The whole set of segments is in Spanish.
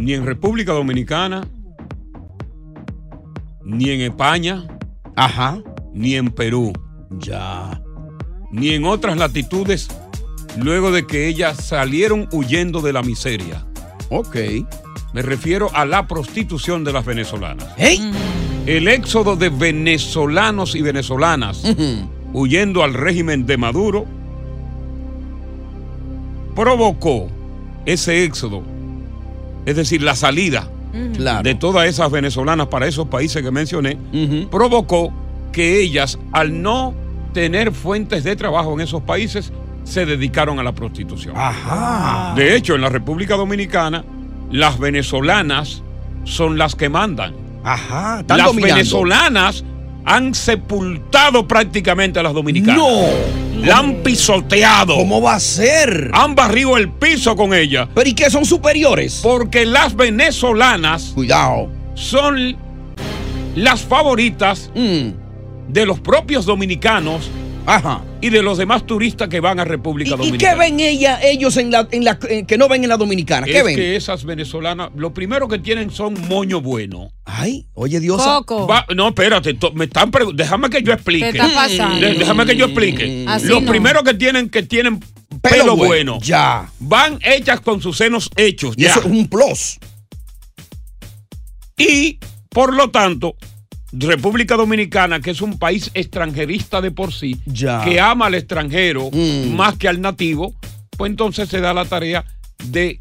Ni en República Dominicana, ni en España, Ajá. ni en Perú, Ya. ni en otras latitudes, luego de que ellas salieron huyendo de la miseria. Ok. Me refiero a la prostitución de las venezolanas. ¡Hey! El éxodo de venezolanos y venezolanas huyendo al régimen de Maduro provocó ese éxodo, es decir, la salida Claro. de todas esas venezolanas para esos países que mencioné, provocó que ellas, al no tener fuentes de trabajo en esos países, se dedicaron a la prostitución. Ajá. De hecho, en la República Dominicana, las venezolanas son las que mandan. Ajá. Las dominando. venezolanas han sepultado prácticamente a las dominicanas. No. La han pisoteado. ¿Cómo va a ser? Han barrido el piso con ella. ¿Pero y qué son superiores? Porque las venezolanas Cuidado. son las favoritas Mm. de los propios dominicanos Ajá. y de los demás turistas que van a República ¿Y, y Dominicana. qué ven ella, ellos en la, en la, eh, que no ven en la dominicana? ¿Qué es ven? que esas venezolanas, lo primero que tienen son moño bueno. Ay, oye Dios. No, espérate, to- me están déjame que yo explique. ¿Qué está pasando? De- déjame que yo explique. Así Lo no. primero que tienen que tienen pelo, bueno. Ya. Van hechas con sus senos hechos. Y ya. eso es un plus. Y por lo tanto, República Dominicana, que es un país extranjerista de por sí, Ya. que ama al extranjero Mm. más que al nativo, pues entonces se da la tarea de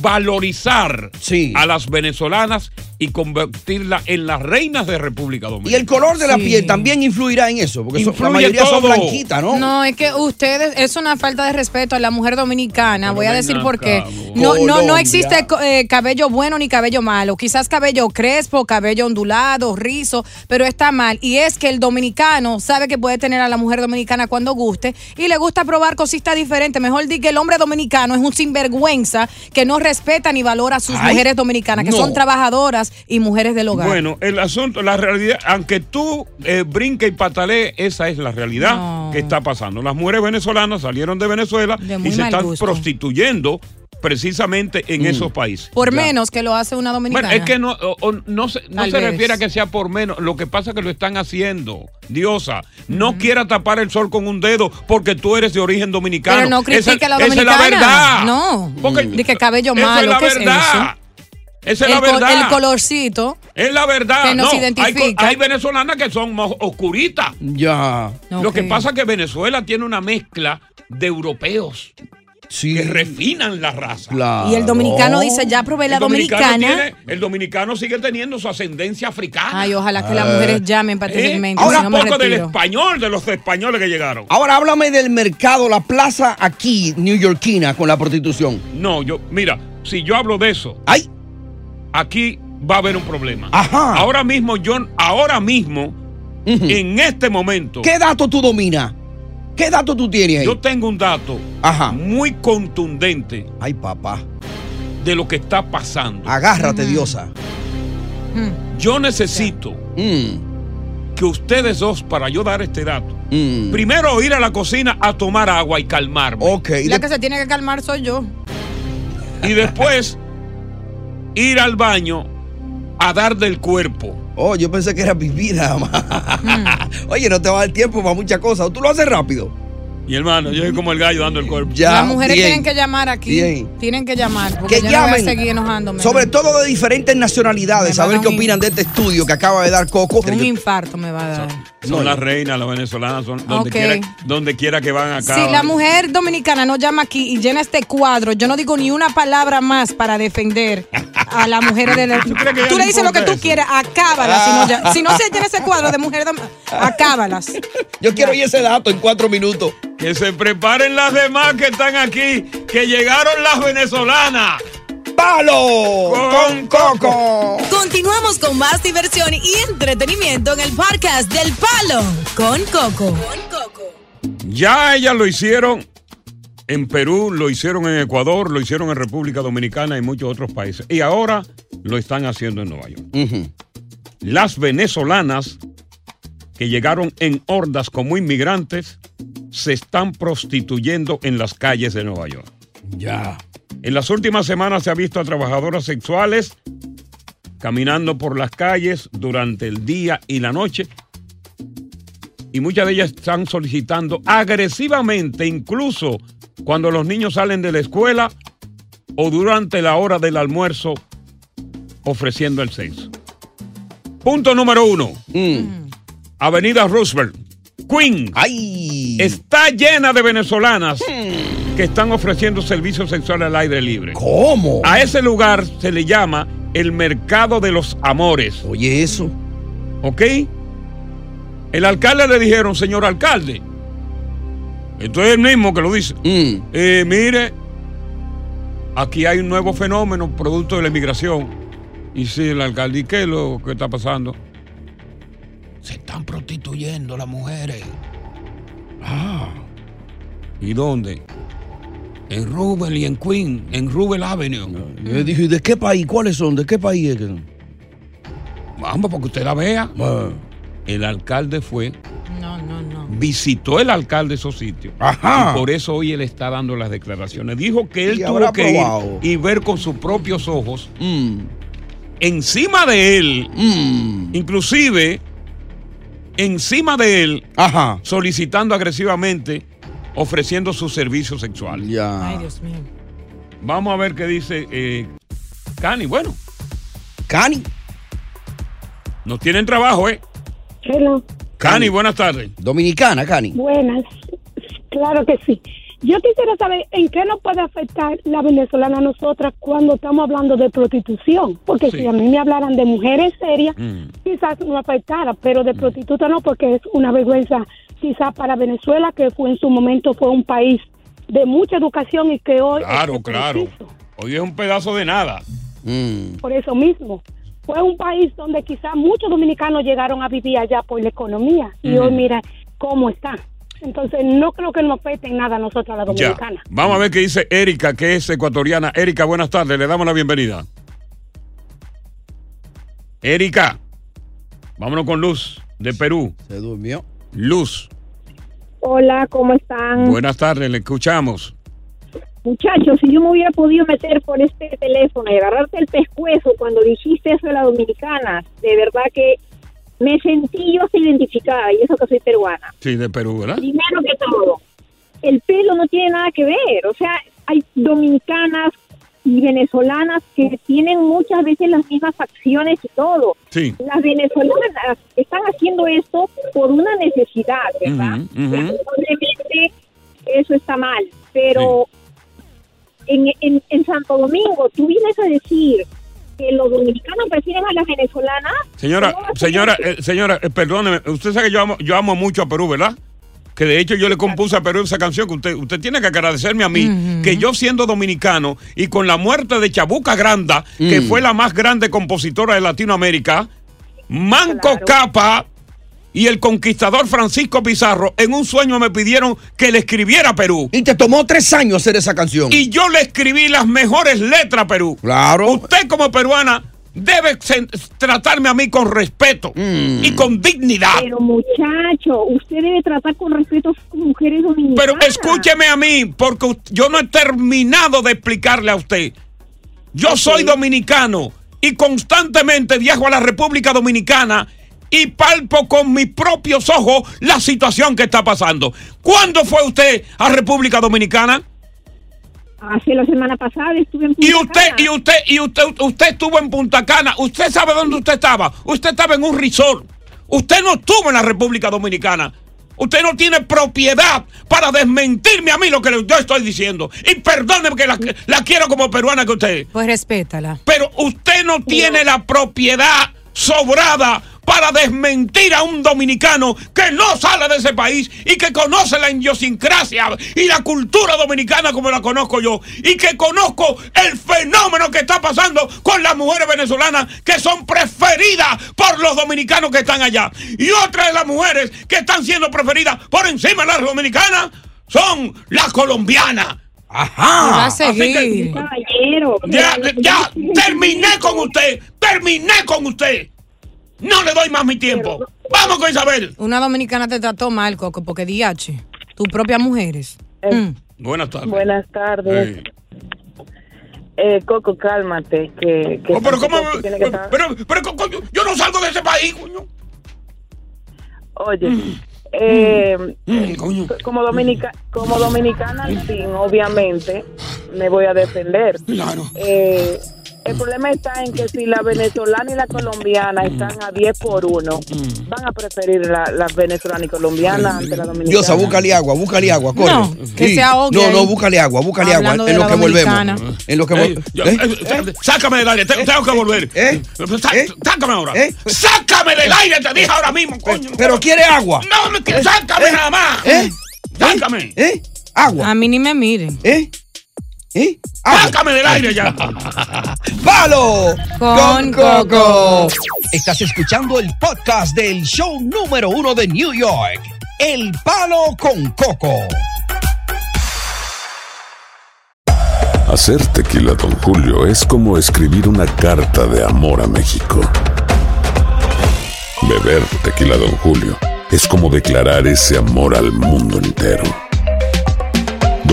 valorizar Sí. a las venezolanas y convertirlas en las reinas de República Y Dominicana. el color de la Sí. piel también influirá en eso, porque la mayoría son blanquitas, ¿no? No, es que ustedes, es una falta de respeto a la mujer dominicana. Pero Voy a decir por qué. No, no, no existe eh, cabello bueno ni cabello malo. Quizás cabello crespo, cabello ondulado, rizo, pero está mal. Y es que el dominicano sabe que puede tener a la mujer dominicana cuando guste y le gusta probar cositas diferentes. Mejor di que el hombre dominicano es un sinvergüenza que no respeta ni valora a sus Ay, mujeres dominicanas, que no. son trabajadoras y mujeres del hogar. Bueno, el asunto, la realidad, aunque tú eh, brinque y patalee, esa es la realidad No. que está pasando. Las mujeres venezolanas salieron de Venezuela De y se están gusto. prostituyendo precisamente en esos países. por menos que lo hace una dominicana. Bueno, es que no, o- o no se, no refiere a que sea por menos, lo que pasa es que lo están haciendo. Diosa, no quiera tapar el sol con un dedo porque tú eres de origen dominicano. Pero no critique esa, a la esa es la dominicana. verdad. No. Porque- Di que cabello esa malo, es la ¿qué es verdad. Esa es el, la co- verdad. el colorcito. Es la verdad. que nos no, identifica. hay venezolanas que son más oscuritas. Ya. Lo que pasa es que Venezuela tiene una mezcla de europeos. que refinan la raza. Y el dominicano dice, ya probé la El dominicano dominicana. tiene- el dominicano sigue teniendo su ascendencia africana. Ay, ojalá que las mujeres llamen para tener ¿Eh? mente, Ahora si no un me poco del español, de los españoles que llegaron. Ahora háblame del mercado, la plaza aquí, neoyorquina, con la prostitución. No, yo, mira, si yo hablo de eso, ¡ay! Aquí va a haber un problema. Ajá. Ahora mismo, John, ahora mismo, en este momento, ¿Qué dato tú dominas? ¿Qué dato tú tienes ahí? yo tengo un dato Ajá. muy contundente Ay, papá. de lo que está pasando. Agárrate, diosa. Yo necesito Mm, que ustedes dos, para yo dar este dato, mm. primero ir a la cocina a tomar agua y calmarme. Ok. y La de- que se tiene que calmar soy yo. Y después ir al baño a dar del cuerpo. Oh, yo pensé que era vivir nada más. Oye, no te va a dar tiempo para muchas cosas. Tú lo haces rápido. Y hermano, yo soy como el gallo dando el cuerpo. Ya. Las mujeres bien. tienen que llamar aquí. Bien. Tienen que llamar. Porque Que yo no voy a llamen. seguir enojándome. Sobre todo de diferentes nacionalidades. A ver qué opinan de este estudio que acaba de dar Coco. Un infarto me va a dar. Son No, las reinas, las venezolanas, son donde, Ok. quiera, donde quiera que van acá. Si la mujer dominicana no llama aquí y llena este cuadro, yo no digo ni una palabra más para defender a las mujeres de la... ¿Tú le dices lo que tú eso? quieras, acábalas. Si, no, ya- si no se llena ese cuadro de mujer, acábalas. Yo quiero oír ese dato en cuatro minutos. Que se preparen las demás que están aquí, que llegaron las venezolanas. ¡Palo! ¡Con Coco! Continuamos con más diversión y entretenimiento en el podcast del Palo con Coco. Ya ellas lo hicieron en Perú, lo hicieron en Ecuador, lo hicieron en República Dominicana y muchos otros países. Y ahora lo están haciendo en Nueva York. Las venezolanas que llegaron en hordas como inmigrantes se están prostituyendo en las calles de Nueva York. Ya. En las últimas semanas se ha visto a trabajadoras sexuales caminando por las calles durante el día y la noche. Y muchas de ellas están solicitando agresivamente, incluso cuando los niños salen de la escuela o durante la hora del almuerzo, ofreciendo el sexo. Punto número uno. Avenida Roosevelt. Queen. ¡Ay! Está llena de venezolanas que están ofreciendo servicios sexuales al aire libre. ¿Cómo? A ese lugar se le llama el mercado de los amores. Oye, eso. ¿Ok? El alcalde le dijeron, señor alcalde, esto es el mismo que lo dice. Mm. Eh, mire, aquí hay un nuevo fenómeno producto de la inmigración. Y sí, el alcalde, ¿y qué es lo que está pasando? Se están prostituyendo las mujeres. Ah. ¿Y dónde? En Rubel y en Queen, en Rubel Avenue. Yo dije, ¿de qué país? ¿Cuáles son? ¿De qué país es que son? Vamos, para que usted la vea. Ah. El alcalde fue, No, no, no. visitó el alcalde esos sitios. Ajá. Y por eso hoy él está dando las declaraciones. Dijo que él Y tuvo que probado. ir y ver con sus propios ojos Mm. encima de él, Mm. inclusive encima de él, Ajá. solicitando agresivamente, ofreciendo sus servicios sexuales. Ya. Ay, Dios mío. Vamos a ver qué dice eh, Cani. Bueno, Cani. nos tienen trabajo, ¿eh? Hello. Cani, buenas tardes. Dominicana, Cani. Buenas. Claro que sí. Yo quisiera saber en qué nos puede afectar la venezolana a nosotras cuando estamos hablando de prostitución. Porque Sí. si a mí me hablaran de mujeres serias, Mm. quizás no afectara, pero de prostituta no, porque es una vergüenza quizás para Venezuela, que fue en su momento fue un país de mucha educación y que hoy... Claro, claro. preciso. Hoy es un pedazo de nada. Mm. Por eso mismo. Fue un país donde quizás muchos dominicanos llegaron a vivir allá por la economía. Y hoy mira cómo está. Entonces no creo que nos afecte en nada a nosotros, a la Ya. dominicana. Vamos a ver qué dice Erika, que es ecuatoriana. Erika, buenas tardes. Le damos la bienvenida. Erika, vámonos con Luz, de Perú. Se durmió. Luz, Hola, ¿cómo están? buenas tardes, le escuchamos. Muchachos, si yo me hubiera podido meter por este teléfono y agarrarte el pescuezo cuando dijiste eso de la dominicana, de verdad que me sentí yo hasta identificada, y eso que soy peruana. Sí, de Perú, ¿verdad? Primero que todo, el pelo no tiene nada que ver, o sea, hay dominicanas y venezolanas que tienen muchas veces las mismas facciones y todo. Sí. Las venezolanas están haciendo esto por una necesidad, ¿verdad? Lamentablemente eso está mal, pero en, en, en Santo Domingo tú vienes a decir que los dominicanos prefieren a las venezolanas. Señora, ¿cómo va a ser señora, eh, señora, eh, perdóneme, usted sabe que yo amo, yo amo mucho a Perú, ¿verdad? Que de hecho yo le compuse a Perú esa canción que usted, usted tiene que agradecerme a mí, que yo siendo dominicano y con la muerte de Chabuca Granda, que Mm. fue la más grande compositora de Latinoamérica, Manco Capa y el conquistador Francisco Pizarro en un sueño me pidieron que le escribiera a Perú. Y te tomó tres años hacer esa canción. Y yo le escribí las mejores letras a Perú. Claro. Usted como peruana debe tratarme a mí con respeto Mm. y con dignidad. Pero muchacho, usted debe tratar con respeto a sus mujeres dominicanas. Pero escúcheme a mí, porque yo no he terminado de explicarle a usted. Yo soy dominicano y constantemente viajo a la República Dominicana y palpo con mis propios ojos la situación que está pasando. ¿Cuándo fue usted a República Dominicana? Hace la semana pasada estuve en Punta Y usted, Cana. y usted, y usted, usted estuvo en Punta Cana. ¿Usted sabe dónde usted estaba? Usted estaba en un resort. Usted no estuvo en la República Dominicana. Usted no tiene propiedad para desmentirme a mí lo que yo estoy diciendo. Y perdóneme que la, la quiero como peruana que usted. Pues respétala. Pero usted no tiene la propiedad sobrada para desmentir a un dominicano que no sale de ese país y que conoce la idiosincrasia y la cultura dominicana como la conozco yo y que conozco el fenómeno que está pasando con las mujeres venezolanas que son preferidas por los dominicanos que están allá. Y otra de las mujeres que están siendo preferidas por encima de las dominicanas son las colombianas. Ajá. Y va a Así que- ya, ya, terminé con usted, terminé con usted. No le doy más mi tiempo. Vamos con Isabel. Una dominicana te trató mal, Coco, porque DH, tus propias mujeres. Mm. Buenas tardes. Buenas tardes. Eh, Coco, cálmate. Que, que Oh, pero cómo, tiene que pero, pero, co- coño, yo no salgo de ese país, coño. Oye, eh, Mm, coño. como, dominica, como dominicana al fin, obviamente, me voy a defender. Claro. Eh, el problema está en que si la venezolana y la colombiana están a 10 por 1, Mm. van a preferir la, la venezolana y colombiana ante la dominicana. Diosa, búscale agua, búscale agua, corre. No, que se ahogue No, no, búscale agua, búscale agua. Hablando En de lo volvemos. dominicana. En lo que Ey, vol- yo- ¿Eh? eh, sá- Sácame del aire, te- tengo que volver. ¿Eh? Sá- ¿Eh? Sácame ahora. ¿Eh? Sácame del aire, te dije ahora mismo, coño. Pero quiere agua. No, sácame ¿Eh? nada más. ¿Eh? Sácame. ¿Eh? Agua. A mí ni me miren. ¿Eh? ¿Eh? Sácame del aire ya. ¡Palo! Con Coco. Estás escuchando el podcast del show número uno de New York. El Palo con Coco. Hacer tequila, Don Julio, es como escribir una carta de amor a México. Beber tequila, Don Julio, es como declarar ese amor al mundo entero.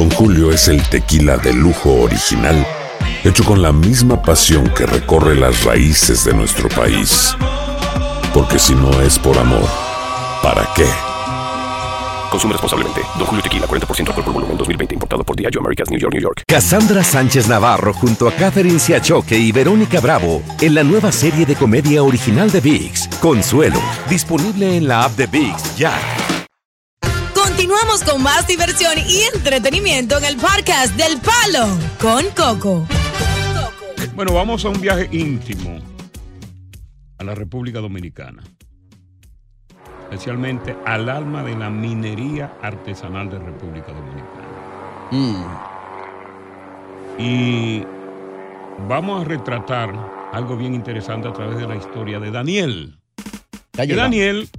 Don Julio es el tequila de lujo original, hecho con la misma pasión que recorre las raíces de nuestro país. Porque si no es por amor, ¿para qué? Consume responsablemente. Don Julio Tequila, 40% alcohol por volumen, 2020. Importado por Diageo Americas, New York, New York. Cassandra Sánchez Navarro junto a Catherine Siachoque y Verónica Bravo en la nueva serie de comedia original de VIX, Consuelo, disponible en la app de VIX ya. Continuamos con más diversión y entretenimiento en el podcast del Palo con Coco. Bueno, vamos a un viaje íntimo a la República Dominicana. Especialmente al alma de la minería artesanal de República Dominicana. Y vamos a retratar algo bien interesante a través de la historia de Daniel. Que. Daniel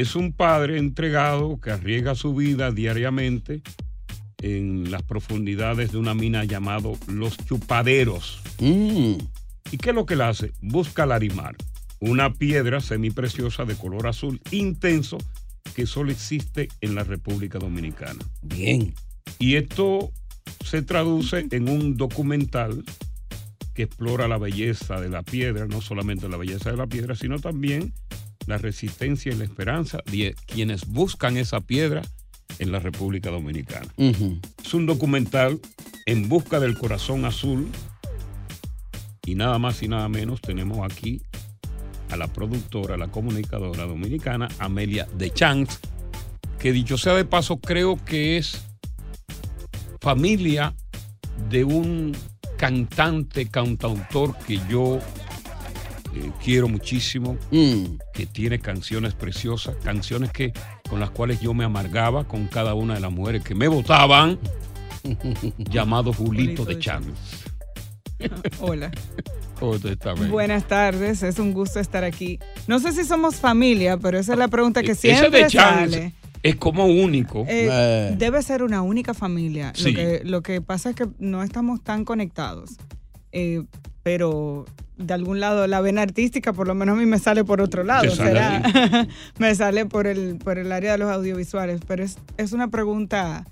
es un padre entregado que arriesga su vida diariamente en las profundidades de una mina llamado Los Chupaderos. Mm. ¿Y qué es lo que él hace? Busca larimar, una piedra semipreciosa de color azul intenso que solo existe en la República Dominicana. Bien. Y esto se traduce en un documental que explora la belleza de la piedra, no solamente la belleza de la piedra, sino también la resistencia y la esperanza de quienes buscan esa piedra en la República Dominicana. Es un documental en busca del corazón azul y nada más y nada menos tenemos aquí a la productora, la comunicadora dominicana Amelia de Changs, que dicho sea de paso creo que es familia de un cantante, cantautor que yo eh, quiero muchísimo, que tiene canciones preciosas, canciones que con las cuales yo me amargaba con cada una de las mujeres que me votaban, llamado Julito de Chávez. Hola. Buenas tardes, es un gusto estar aquí. No sé si somos familia, pero esa es la pregunta que Ese siempre de sale. es como único. Eh, Debe ser una única familia. Sí. Lo, que, lo que pasa es que no estamos tan conectados. Eh, pero de algún lado la vena artística, por lo menos a mí me sale por otro lado. Será- me sale por el, por el área de los audiovisuales. Pero es, es una pregunta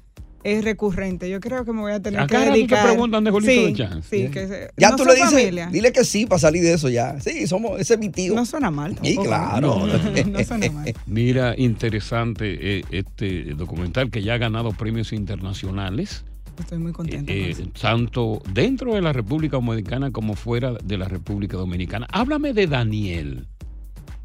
es recurrente. Yo creo que me voy a tener ¿A que cada rato te dedicar. preguntan de Julito sí, de Chance? Sí, que se- Ya no tú le dices, familia. dile que sí para salir de eso ya. Sí, somos, ese es mi tío. No suena mal Sí, tampoco. claro. No suena mal. Mira, interesante eh, este documental que ya ha ganado premios internacionales. Estoy muy contenta. eh, eso. tanto dentro de la República Dominicana como fuera de la República Dominicana. Háblame de Daniel.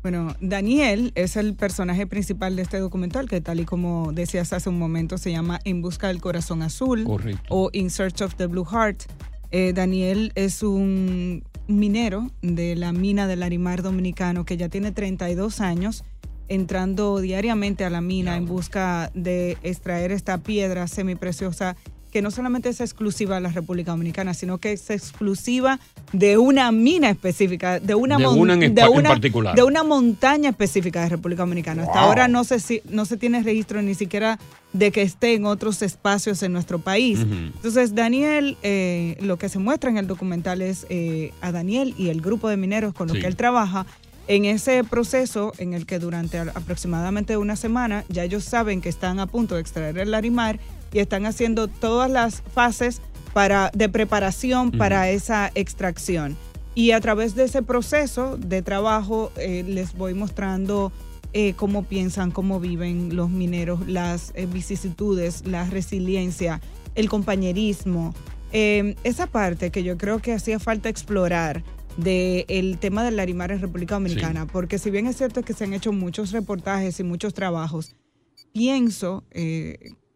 Bueno, Daniel es el personaje principal de este documental que tal y como decías hace un momento se llama En busca del corazón azul Correcto. o In Search of the Blue Heart. Eh, Daniel es un minero de la mina del Arimar dominicano que ya tiene 32 años entrando diariamente a la mina en busca de extraer esta piedra semipreciosa que no solamente es exclusiva de la República Dominicana, sino que es exclusiva de una mina específica, de una, De una en de espa- en una- particular. de una montaña específica de República Dominicana. Hasta ahora no se, si- no se tiene registro ni siquiera de que esté en otros espacios en nuestro país. Entonces, Daniel, eh, lo que se muestra en el documental es eh, a Daniel y el grupo de mineros con los Sí. que él trabaja en ese proceso en el que durante aproximadamente una semana ya ellos saben que están a punto de extraer el larimar y están haciendo todas las fases para, de preparación para esa extracción. Y a través de ese proceso de trabajo eh, les voy mostrando eh, cómo piensan, cómo viven los mineros, las eh, vicisitudes, la resiliencia, el compañerismo. Eh, esa parte que yo creo que hacía falta explorar del tema del larimar en República Dominicana, porque si bien es cierto que se han hecho muchos reportajes y muchos trabajos, pienso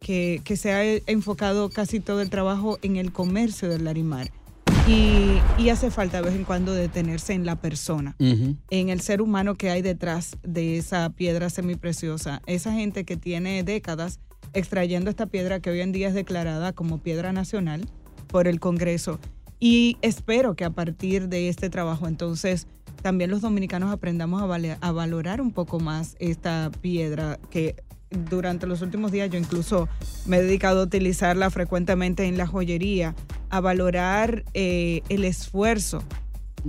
que, que se ha enfocado casi todo el trabajo en el comercio del larimar. Y, y hace falta de vez en cuando detenerse en la persona, en el ser humano que hay detrás de esa piedra semipreciosa. Esa gente que tiene décadas extrayendo esta piedra que hoy en día es declarada como piedra nacional por el Congreso. Y espero que a partir de este trabajo entonces también los dominicanos aprendamos a, vale- a valorar un poco más esta piedra que durante los últimos días yo incluso me he dedicado a utilizarla frecuentemente en la joyería, a valorar eh, el esfuerzo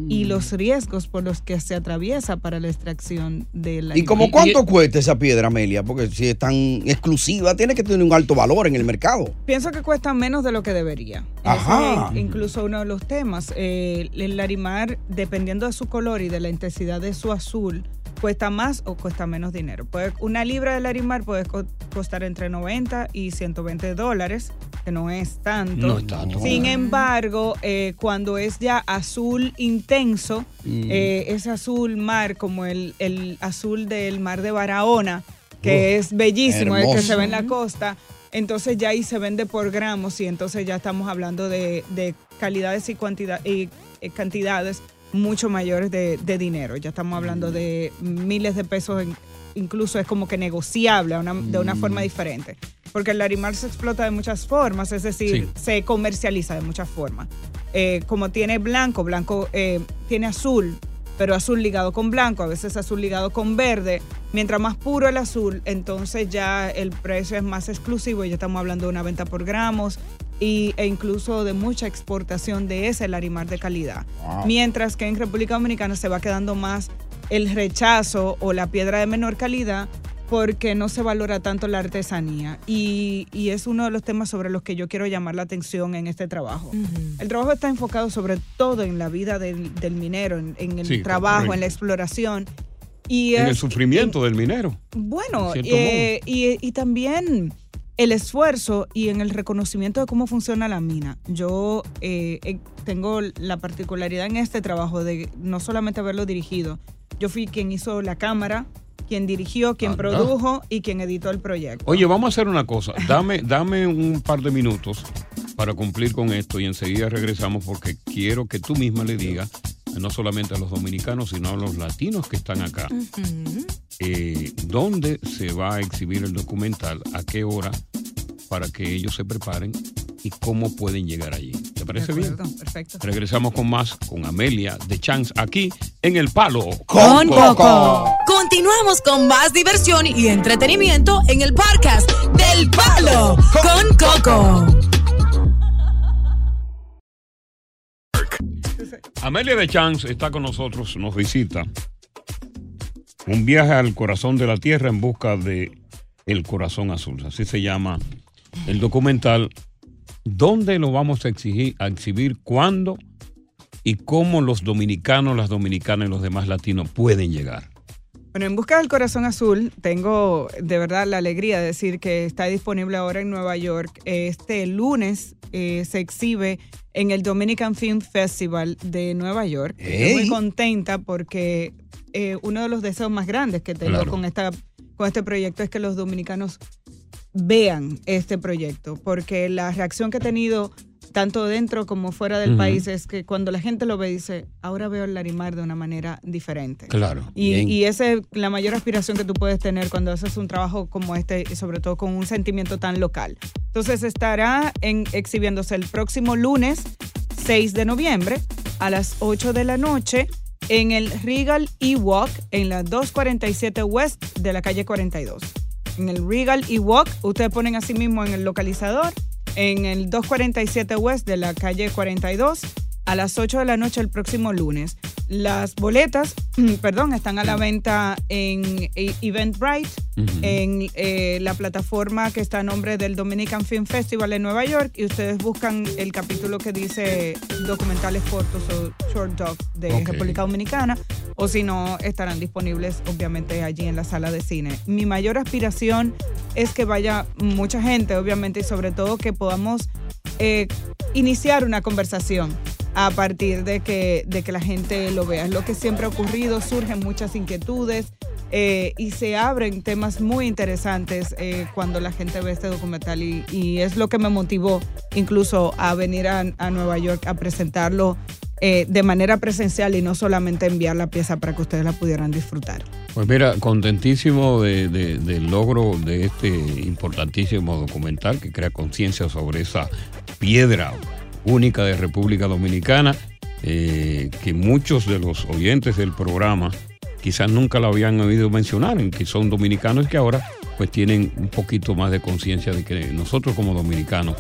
y los riesgos por los que se atraviesa para la extracción de la ¿Y como cuánto cuesta esa piedra, Amelia? Porque si es tan exclusiva, tiene que tener un alto valor en el mercado. Pienso que cuesta menos de lo que debería. Ajá. Incluso uno de los temas. Eh, el larimar, dependiendo de su color y de la intensidad de su azul, cuesta más o cuesta menos dinero. Puede, una libra de larimar puede co- costar entre 90 y 120 dólares, que no es tanto. No es tanto. Sin embargo, eh, cuando es ya azul intenso, Mm. eh, ese azul mar, como el, el azul del mar de Barahona, que es bellísimo, el que se ve en la costa, entonces ya ahí se vende por gramos y entonces ya estamos hablando de, de calidades y, eh, cantidades mucho mayores de, de dinero. Ya estamos hablando de miles de pesos, incluso es como que negociable de una forma diferente. Porque el larimar se explota de muchas formas, es decir, se comercializa de muchas formas. Eh, como tiene blanco, blanco eh, tiene azul, pero azul ligado con blanco, a veces azul ligado con verde. Mientras más puro el azul, entonces ya el precio es más exclusivo ya estamos hablando de una venta por gramos y, e incluso de mucha exportación de ese larimar de calidad. Wow. Mientras que en República Dominicana se va quedando más el rechazo o la piedra de menor calidad porque no se valora tanto la artesanía y, y es uno de los temas sobre los que yo quiero llamar la atención en este trabajo. El trabajo está enfocado sobre todo en la vida del, del minero, en, en el Sí, trabajo, en la exploración. Y En el sufrimiento del minero. bueno, eh, y, y también el esfuerzo y en el reconocimiento de cómo funciona la mina. Yo eh, eh, tengo la particularidad en este trabajo de no solamente haberlo dirigido, yo fui quien hizo la cámara, quien dirigió, quien Anda. produjo y quien editó el proyecto. Oye, vamos a hacer una cosa. Dame, dame un par de minutos para cumplir con esto y enseguida regresamos porque quiero que tú misma le digas, no solamente a los dominicanos, sino a los latinos que están acá, eh, dónde se va a exhibir el documental, a qué hora, para que ellos se preparen y cómo pueden llegar allí. ¿Te parece bien? Perfecto. Regresamos con más con Amelia de Chance aquí en El Palo Con Coco. Continuamos con más diversión y entretenimiento en el podcast del Palo con Coco. Amelia de Chance está con nosotros, nos visita. Un viaje al corazón de la tierra en busca de El Corazón Azul. Así se llama el documental. ¿Dónde lo vamos a, exigir, a exhibir? ¿Cuándo? ¿Y cómo los dominicanos, las dominicanas y los demás latinos pueden llegar? Bueno, en Busca del Corazón Azul tengo de verdad la alegría de decir que está disponible ahora en Nueva York. Este lunes eh, se exhibe en el Dominican Film Festival de Nueva York. Estoy muy contenta porque eh, uno de los deseos más grandes que tengo Claro. con, esta, con este proyecto es que los dominicanos vean este proyecto, porque la reacción que he tenido tanto dentro como fuera del país es que cuando la gente lo ve dice, ahora veo el Larimar de una manera diferente. Claro. Y, y esa es la mayor aspiración que tú puedes tener cuando haces un trabajo como este y sobre todo con un sentimiento tan local. Entonces estará en, exhibiéndose el próximo lunes 6 de noviembre a las 8 de la noche en el Regal E-Walk en la 247 West de la calle 42. En el Regal E-Walk, ustedes ponen así mismo en el localizador, en el 247 West de la calle 42 a las 8 de la noche el próximo lunes. Las boletas, perdón, están a la venta en En eh, la plataforma que está a nombre del Dominican Film Festival en Nueva York y ustedes buscan el capítulo que dice documentales cortos o short docs de. República Dominicana o si no estarán disponibles obviamente allí en la sala de cine. Mi mayor aspiración es que vaya mucha gente obviamente y sobre todo que podamos eh, iniciar una conversación a partir de que, de que la gente lo vea. Es lo que siempre ha ocurrido, surgen muchas inquietudes eh, y se abren temas muy interesantes eh, cuando la gente ve este documental y, es lo que me motivó incluso a venir a, Nueva York a presentarlo eh, de manera presencial y no solamente enviar la pieza para que ustedes la pudieran disfrutar. Pues mira, contentísimo de- de- del logro de este importantísimo documental que crea conciencia sobre esa piedra única de República Dominicana, eh, que muchos de los oyentes del programa quizás nunca lo habían oído mencionar, en que son dominicanos y que ahora pues tienen un poquito más de conciencia de que nosotros como dominicanos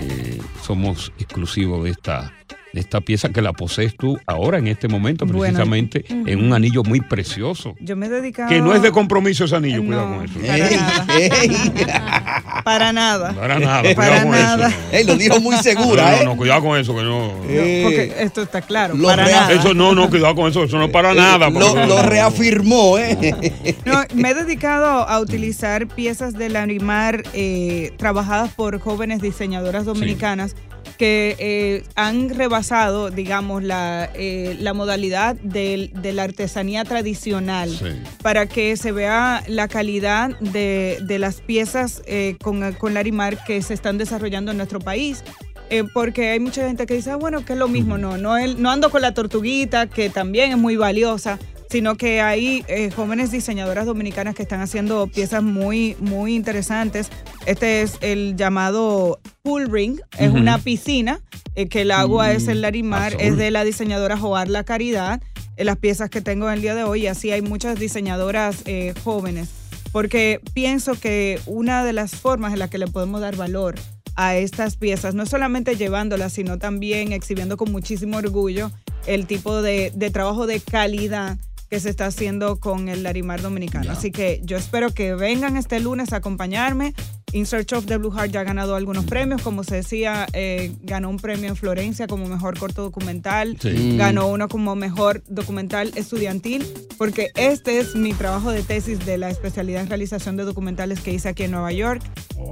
eh, somos exclusivos de esta, de esta pieza que la posees tú ahora en este momento Bueno, precisamente en un anillo muy precioso. Yo me he dedicado... Que no es de compromiso ese anillo, No, cuidado con eso. Para nada. Para nada, Para cuidado con nada. eso. Ey, lo dijo muy segura, no, no, ¿eh? No, cuidado con eso, que no. No, porque esto está claro. Lo para nada. Eso no, no, cuidado con eso, eso no es para nada. Lo, lo reafirmó, ¿eh? No, me he dedicado a utilizar piezas del animar eh, trabajadas por jóvenes diseñadoras dominicanas que eh, han rebasado, digamos, la, eh, la modalidad del- de la artesanía tradicional para que se vea la calidad de, de las piezas eh, con, con Larimar que se están desarrollando en nuestro país. Eh, porque hay mucha gente que dice, ah, bueno, que es lo mismo, no, no, el- no ando con la tortuguita, que también es muy valiosa, sino que hay eh, jóvenes diseñadoras dominicanas que están haciendo piezas muy, muy interesantes. Este es el llamado Pool Ring, es Ujú. una piscina eh, que el agua es el Larimar, azul. es de la diseñadora Joar La Caridad, eh, las piezas que tengo en el día de hoy, y así hay muchas diseñadoras eh, jóvenes, porque pienso que una de las formas en las que le podemos dar valor a estas piezas, no solamente llevándolas, sino también exhibiendo con muchísimo orgullo el tipo de, de trabajo de calidad que se está haciendo con el Larimar dominicano. Así que yo espero que vengan este lunes a acompañarme. In Search of the Blue Heart ya ha ganado algunos premios, como se decía, eh, ganó un premio en Florencia como mejor corto documental, Sí. ganó uno como mejor documental estudiantil, porque este es mi trabajo de tesis de la especialidad en realización de documentales que hice aquí en Nueva York.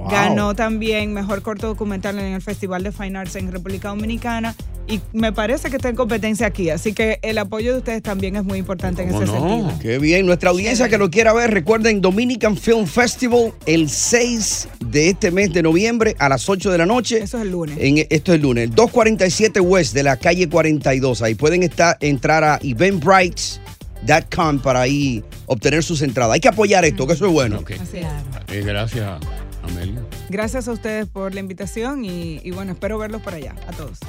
Ganó también mejor corto documental en el Festival de Fine Arts en República Dominicana y me parece que está en competencia aquí. Así que el apoyo de ustedes también es muy importante en ese sentido. Qué bien. Nuestra audiencia que lo quiera ver, recuerden Dominican Film Festival el 6 de este mes de noviembre a las 8 de la noche. Eso es el lunes. En, esto es el lunes. El 247 West de la calle 42. Ahí pueden estar, entrar a eventbrites.com para ahí obtener sus entradas. Hay que apoyar esto, que eso es bueno. Es. Eh, gracias, Amelia. Gracias a ustedes por la invitación y, y bueno, espero verlos por allá, a todos.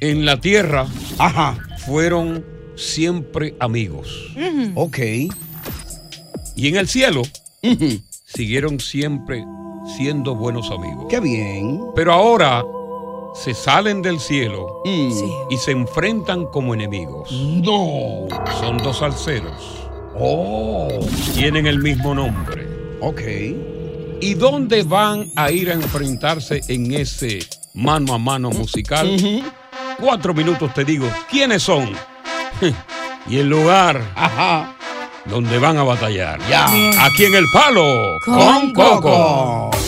En la tierra fueron siempre amigos. Ok. Y en el cielo siguieron siempre siendo buenos amigos. Qué bien. Pero ahora se salen del cielo y se enfrentan como enemigos. No. Son dos salseros. Oh. Tienen el mismo nombre. Ok. ¿Y dónde van a ir a enfrentarse en ese mano a mano musical? Cuatro minutos te digo quiénes son y el lugar donde van a batallar. Ya. Aquí en El Palo Con Coco.